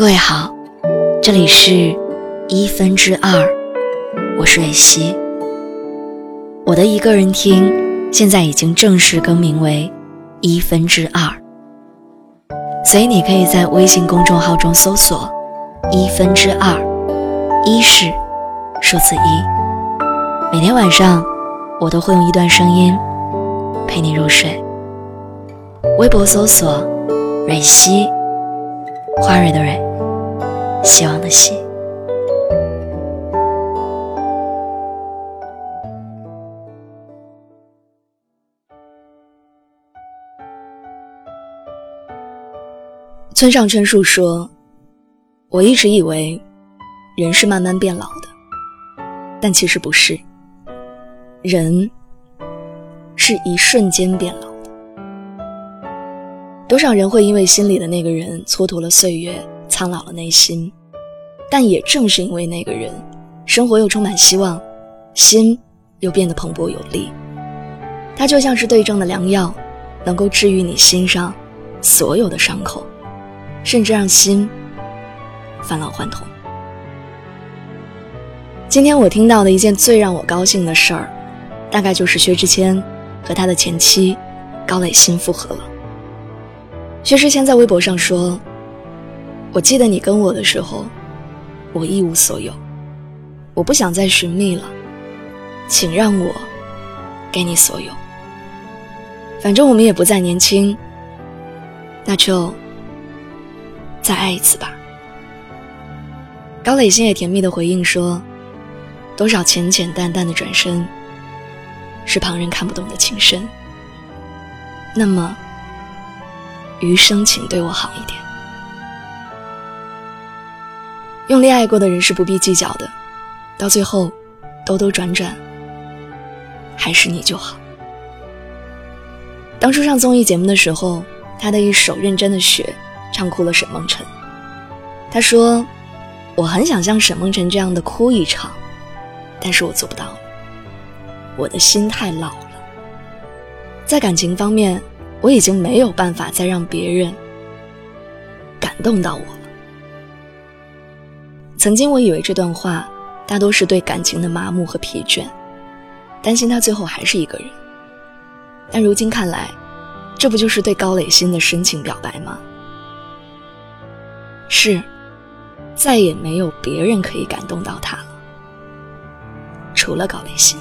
各位好，这里是一分之二，我是蕊希。我的一个人听现在已经正式更名为一分之二，所以你可以在微信公众号中搜索一分之二，一是数字一。每天晚上我都会用一段声音陪你入睡。微博搜索蕊希，花蕊的蕊。希望的希。村上春树说：“我一直以为人是慢慢变老的，但其实不是。人是一瞬间变老的。多少人会因为心里的那个人蹉跎了岁月？”苍老了内心，但也正是因为那个人，生活又充满希望，心又变得蓬勃有力。它就像是对症的良药，能够治愈你心上所有的伤口，甚至让心返老还童。今天我听到的一件最让我高兴的事儿，大概就是薛之谦和他的前妻高磊鑫复合了。薛之谦在微博上说。我记得你跟我的时候，我一无所有，我不想再寻觅了，请让我给你所有。反正我们也不再年轻，那就再爱一次吧。高磊鑫也甜蜜的回应说：“多少浅浅淡淡的转身，是旁人看不懂的情深。那么，余生请对我好一点。”用力爱过的人是不必计较的，到最后，兜兜转转，还是你就好。当初上综艺节目的时候，他的一首《认真的雪》唱哭了沈梦辰。他说：“我很想像沈梦辰这样的哭一场，但是我做不到。我的心太老了，在感情方面，我已经没有办法再让别人感动到我。”曾经我以为这段话大多是对感情的麻木和疲倦，担心他最后还是一个人。但如今看来，这不就是对高磊鑫的深情表白吗？是，再也没有别人可以感动到他了，除了高磊鑫。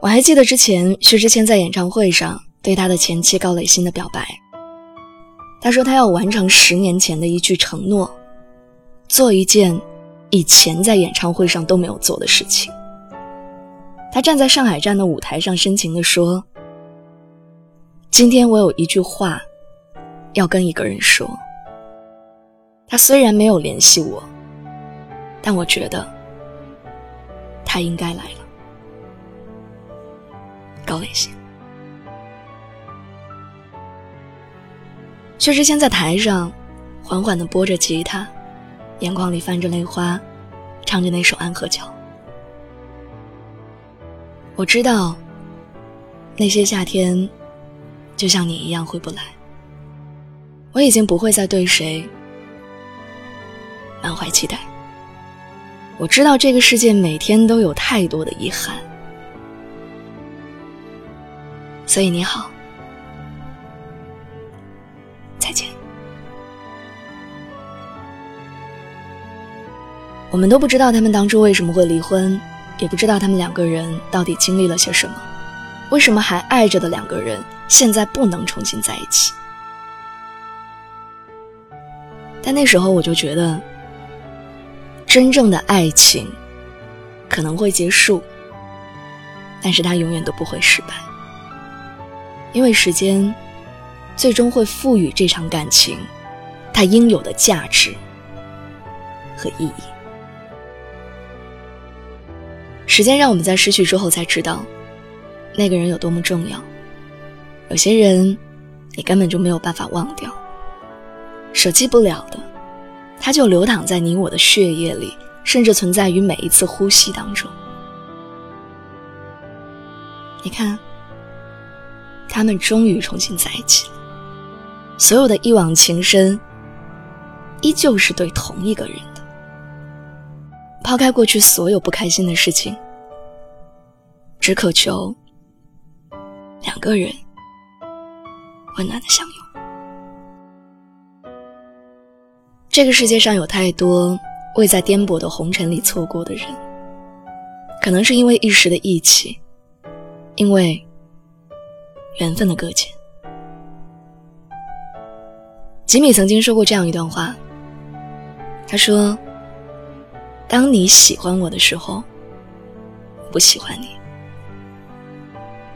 我还记得之前薛之谦在演唱会上对他的前妻高磊鑫的表白。他说：“他要完成十年前的一句承诺，做一件以前在演唱会上都没有做的事情。”他站在上海站的舞台上，深情地说：“今天我有一句话要跟一个人说。他虽然没有联系我，但我觉得他应该来了。”高磊鑫。薛之谦在台上缓缓地拨着吉他，眼眶里泛着泪花，唱着那首《安河桥》。我知道，那些夏天，就像你一样回不来。我已经不会再对谁满怀期待。我知道这个世界每天都有太多的遗憾，所以你好。我们都不知道他们当初为什么会离婚，也不知道他们两个人到底经历了些什么，为什么还爱着的两个人现在不能重新在一起。但那时候我就觉得，真正的爱情可能会结束，但是它永远都不会失败，因为时间最终会赋予这场感情它应有的价值和意义。时间让我们在失去之后才知道，那个人有多么重要。有些人，你根本就没有办法忘掉。舍弃不了的，它就流淌在你我的血液里，甚至存在于每一次呼吸当中。你看，他们终于重新在一起了。所有的一往情深，依旧是对同一个人的。抛开过去所有不开心的事情，只渴求两个人温暖的相拥。这个世界上有太多未在颠簸的红尘里错过的人，可能是因为一时的义气，因为缘分的搁浅。吉米曾经说过这样一段话，他说：“当你喜欢我的时候，我不喜欢你；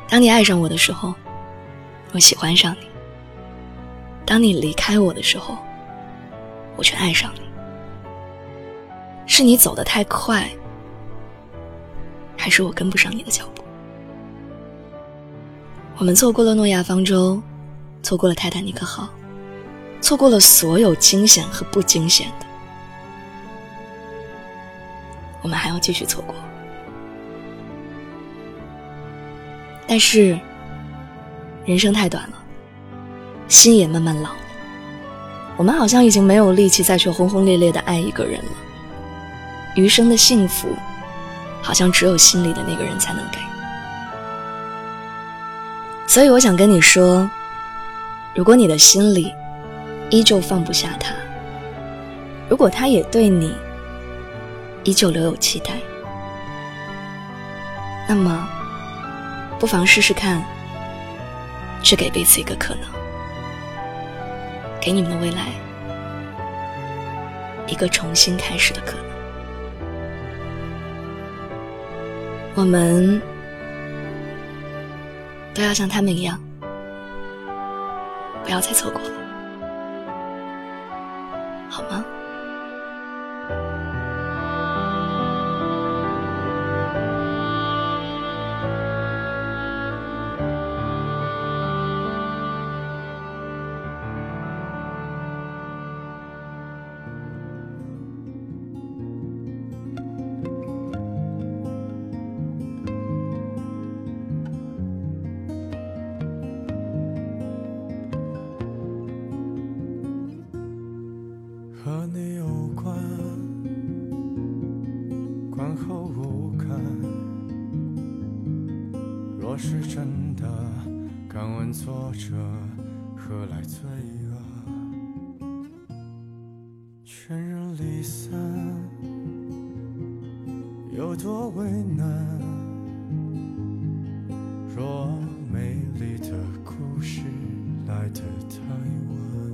当你爱上我的时候，我喜欢上你；当你离开我的时候。”我却爱上你，是你走得太快，还是我跟不上你的脚步？我们错过了诺亚方舟，错过了泰坦尼克号，错过了所有惊险和不惊险的，我们还要继续错过。但是，人生太短了，心也慢慢老了。我们好像已经没有力气再去轰轰烈烈的爱一个人了，余生的幸福，好像只有心里的那个人才能给。所以我想跟你说，如果你的心里依旧放不下他，如果他也对你依旧留有期待，那么不妨试试看，去给彼此一个可能。给你们的未来一个重新开始的可能。我们都要像他们一样，不要再错过了，好吗？口无感若是真的，敢问作者何来罪恶？全人离散，有多为难？若美丽的故事来得太晚，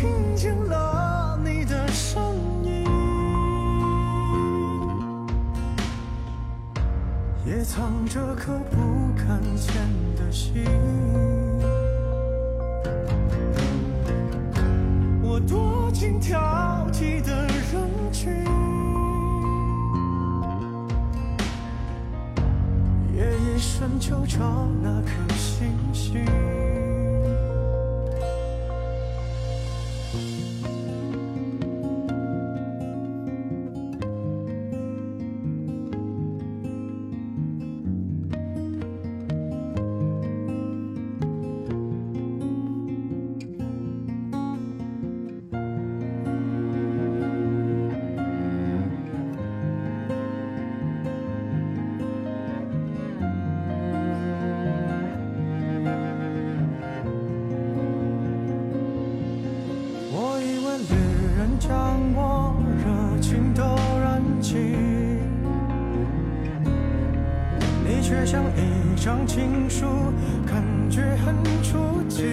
听见了你的声音。也藏着颗不敢见的心。我躲进挑剔的人群，夜一深就找那颗星星。却像一张情书，感觉很初级。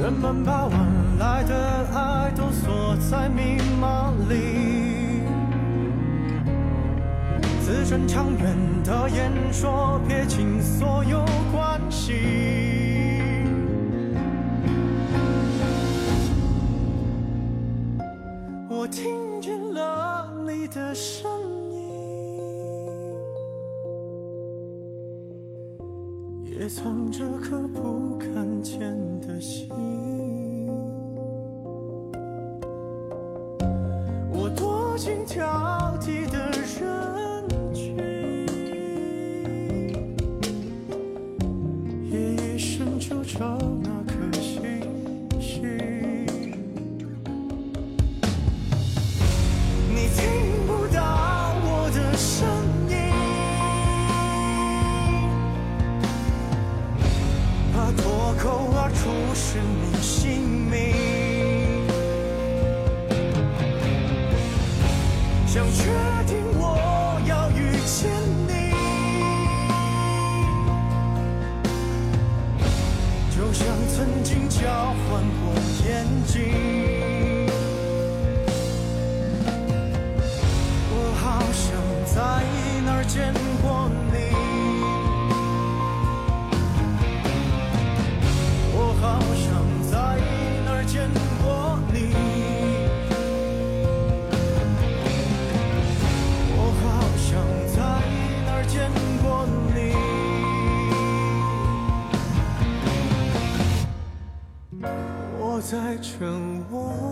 人们把晚来的爱都锁在密码里，自尊长远的言说撇清所有关系。藏着颗不敢见的心，我多心挑剔的。是你姓名。在沉默。